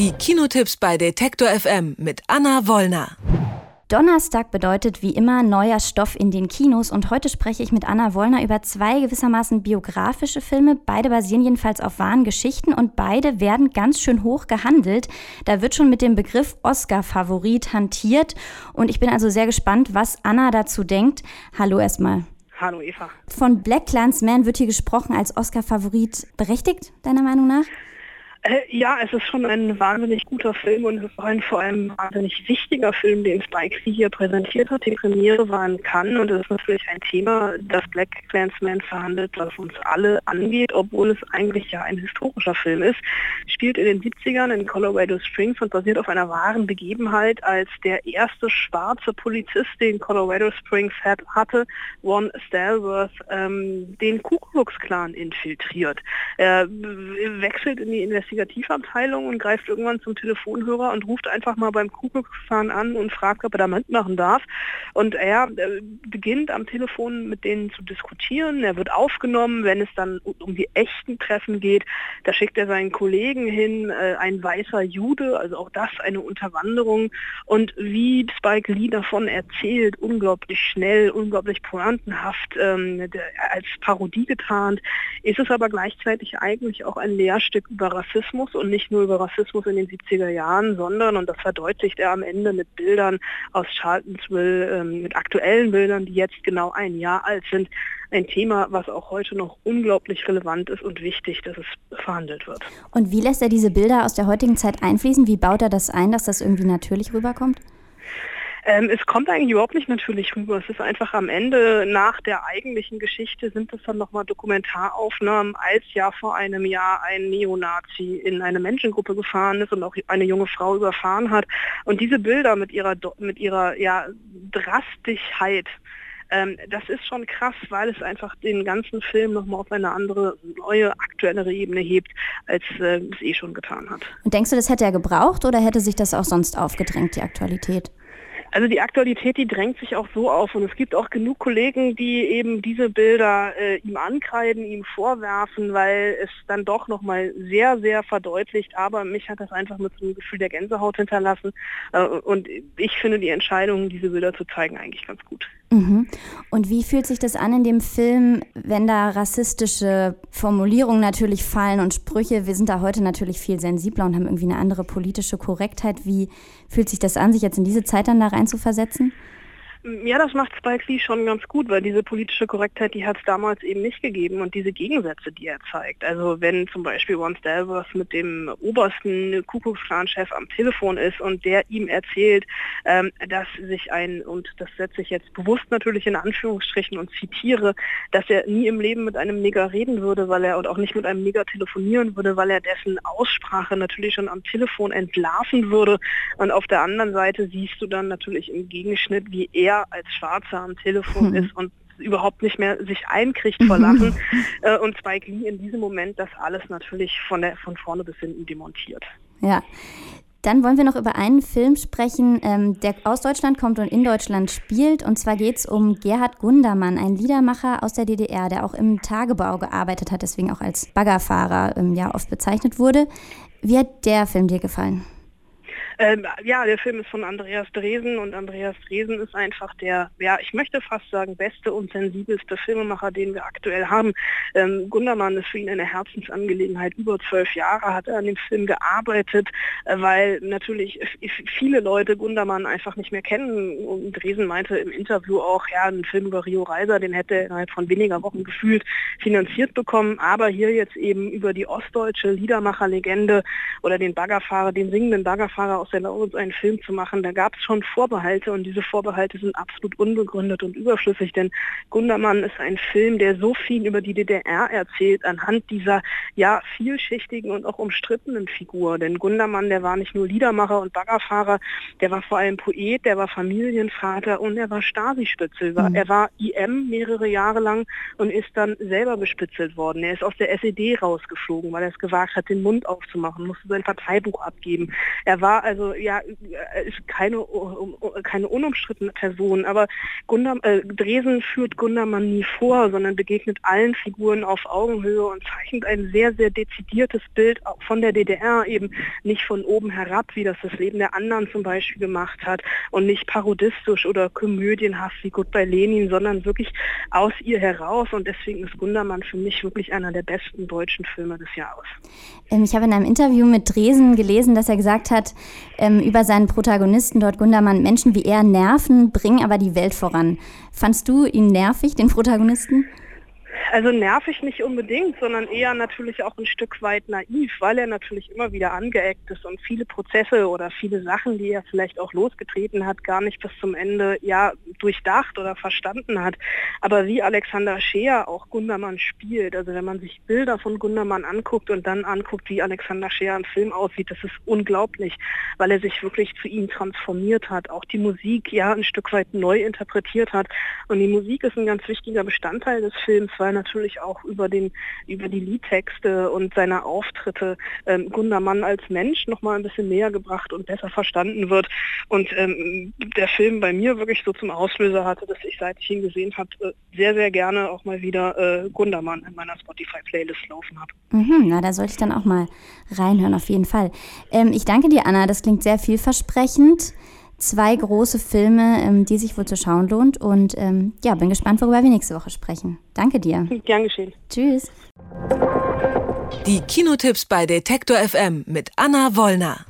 Die Kinotipps bei Detektor FM mit Anna Wollner. Donnerstag bedeutet wie immer neuer Stoff in den Kinos und heute spreche ich mit Anna Wollner über zwei gewissermaßen biografische Filme. Beide basieren jedenfalls auf wahren Geschichten und beide werden ganz schön hoch gehandelt. Da wird schon mit dem Begriff Oscar-Favorit hantiert und ich bin also sehr gespannt, was Anna dazu denkt. Hallo erstmal. Hallo Eva. Von Black Clansman wird hier gesprochen als Oscar-Favorit. Berechtigt, deiner Meinung nach? Äh, ja, es ist schon ein wahnsinnig guter Film und es ist ein vor allem wahnsinnig wichtiger Film, den Spike Lee hier präsentiert hat. Die Premiere war in Cannes und es ist natürlich ein Thema, das Black Clansman verhandelt, was uns alle angeht, obwohl es eigentlich ja ein historischer Film ist. Spielt in den 70ern in Colorado Springs und basiert auf einer wahren Begebenheit, als der erste schwarze Polizist, den Colorado Springs hat, hatte, Ron Stalworth, ähm, den Ku Klux Klan infiltriert. Er wechselt in die Investition Investigativabteilung und greift irgendwann zum Telefonhörer und ruft einfach mal beim Kuckucksfahren an und fragt, ob er da mitmachen darf. Und er äh, beginnt am Telefon mit denen zu diskutieren. Er wird aufgenommen, wenn es dann um die echten Treffen geht. Da schickt er seinen Kollegen hin, äh, ein weißer Jude, also auch das eine Unterwanderung. Und wie Spike Lee davon erzählt, unglaublich schnell, unglaublich pointenhaft, ähm, als Parodie getarnt, ist es aber gleichzeitig eigentlich auch ein Lehrstück über Rassismus Rassismus und nicht nur über Rassismus in den 70er Jahren, sondern, und das verdeutlicht er am Ende mit Bildern aus Charlottesville, ähm, mit aktuellen Bildern, die jetzt genau ein Jahr alt sind, ein Thema, was auch heute noch unglaublich relevant ist und wichtig, dass es verhandelt wird. Und wie lässt er diese Bilder aus der heutigen Zeit einfließen? Wie baut er das ein, dass das irgendwie natürlich rüberkommt? Ähm, es kommt eigentlich überhaupt nicht natürlich rüber. Es ist einfach am Ende nach der eigentlichen Geschichte sind es dann nochmal Dokumentaraufnahmen, als ja vor einem Jahr ein Neonazi in eine Menschengruppe gefahren ist und auch eine junge Frau überfahren hat. Und diese Bilder mit ihrer mit ihrer ja, Drastischheit ähm, das ist schon krass, weil es einfach den ganzen Film nochmal auf eine andere, neue, aktuellere Ebene hebt, als äh, es eh schon getan hat. Und denkst du, das hätte er gebraucht oder hätte sich das auch sonst aufgedrängt, die Aktualität? Also die Aktualität, die drängt sich auch so auf. Und es gibt auch genug Kollegen, die eben diese Bilder äh, ihm ankreiden, ihm vorwerfen, weil es dann doch nochmal sehr, sehr verdeutlicht, aber mich hat das einfach mit so einem Gefühl der Gänsehaut hinterlassen. Äh, und ich finde die Entscheidung, diese Bilder zu zeigen, eigentlich ganz gut. Mhm. Und wie fühlt sich das an in dem Film, wenn da rassistische Formulierungen natürlich fallen und Sprüche? Wir sind da heute natürlich viel sensibler und haben irgendwie eine andere politische Korrektheit. Wie fühlt sich das an, sich jetzt in diese Zeit dann da reinzuversetzen? Ja, das macht Spike Lee schon ganz gut, weil diese politische Korrektheit, die hat es damals eben nicht gegeben und diese Gegensätze, die er zeigt. Also wenn zum Beispiel Ron Stalworth mit dem obersten Kuckucksklan-Chef am Telefon ist und der ihm erzählt, ähm, dass sich ein, und das setze ich jetzt bewusst natürlich in Anführungsstrichen und zitiere, dass er nie im Leben mit einem Neger reden würde, weil er und auch nicht mit einem Neger telefonieren würde, weil er dessen Aussprache natürlich schon am Telefon entlarven würde. Und auf der anderen Seite siehst du dann natürlich im Gegenschnitt, wie er er als Schwarzer am Telefon mhm. ist und überhaupt nicht mehr sich einkriegt vor Lachen äh, und Spike Lee in diesem Moment das alles natürlich von, der, von vorne bis hinten demontiert. Ja. Dann wollen wir noch über einen Film sprechen, ähm, der aus Deutschland kommt und in Deutschland spielt. Und zwar geht es um Gerhard Gundermann, ein Liedermacher aus der DDR, der auch im Tagebau gearbeitet hat, deswegen auch als Baggerfahrer ähm, ja, oft bezeichnet wurde. Wie hat der Film dir gefallen? Ähm, ja, der Film ist von Andreas Dresen und Andreas Dresen ist einfach der, ja, ich möchte fast sagen, beste und sensibelste Filmemacher, den wir aktuell haben. Ähm, Gundermann ist für ihn eine Herzensangelegenheit. Über zwölf Jahre hat er an dem Film gearbeitet, äh, weil natürlich viele Leute Gundermann einfach nicht mehr kennen. Und Dresen meinte im Interview auch, ja, ein Film über Rio Reiser, den hätte er innerhalb von weniger Wochen gefühlt finanziert bekommen. Aber hier jetzt eben über die ostdeutsche Liedermacherlegende oder den Baggerfahrer, den singenden Baggerfahrer aus der Laurens einen Film zu machen, da gab es schon Vorbehalte und diese Vorbehalte sind absolut unbegründet und überflüssig, denn Gundermann ist ein Film, der so viel über die DDR erzählt, anhand dieser ja vielschichtigen und auch umstrittenen Figur. Denn Gundermann, der war nicht nur Liedermacher und Baggerfahrer, der war vor allem Poet, der war Familienvater und er war Stasi-Spitzel. Mhm. Er war IM mehrere Jahre lang und ist dann selber bespitzelt worden. Er ist aus der SED rausgeflogen, weil er es gewagt hat, den Mund aufzumachen, musste sein Parteibuch abgeben. Er war also ja, ist keine, keine unumstrittene Person, aber Gundam, äh, Dresen führt Gundermann nie vor, sondern begegnet allen Figuren auf Augenhöhe und zeichnet ein sehr, sehr dezidiertes Bild von der DDR, eben nicht von oben herab, wie das das Leben der anderen zum Beispiel gemacht hat und nicht parodistisch oder komödienhaft wie Gut bei Lenin, sondern wirklich aus ihr heraus und deswegen ist Gundermann für mich wirklich einer der besten deutschen Filme des Jahres. Ähm, ich habe in einem Interview mit Dresen gelesen, dass er gesagt hat, ähm, über seinen Protagonisten dort Gundermann, Menschen wie er nerven, bringen aber die Welt voran. Fandst du ihn nervig, den Protagonisten? Also nervig nicht unbedingt, sondern eher natürlich auch ein Stück weit naiv, weil er natürlich immer wieder angeeckt ist und viele Prozesse oder viele Sachen, die er vielleicht auch losgetreten hat, gar nicht bis zum Ende ja durchdacht oder verstanden hat. Aber wie Alexander Scheer auch Gundermann spielt, also wenn man sich Bilder von Gundermann anguckt und dann anguckt, wie Alexander Scheer im Film aussieht, das ist unglaublich, weil er sich wirklich zu ihm transformiert hat, auch die Musik ja ein Stück weit neu interpretiert hat. Und die Musik ist ein ganz wichtiger Bestandteil des Films, weil natürlich auch über, den, über die Liedtexte und seine Auftritte ähm, Gundermann als Mensch noch mal ein bisschen näher gebracht und besser verstanden wird. Und ähm, der Film bei mir wirklich so zum Auslöser hatte, dass ich, seit ich ihn gesehen habe, äh, sehr, sehr gerne auch mal wieder äh, Gundermann in meiner Spotify-Playlist laufen habe. Mhm, na, da sollte ich dann auch mal reinhören, auf jeden Fall. Ähm, ich danke dir, Anna. Das klingt sehr vielversprechend zwei große Filme, ähm, die sich wohl zu schauen lohnt. Und ähm, ja, bin gespannt, worüber wir nächste Woche sprechen. Danke dir. Gern geschehen. Tschüss. Die Kinotipps bei Detektor FM mit Anna Wollner.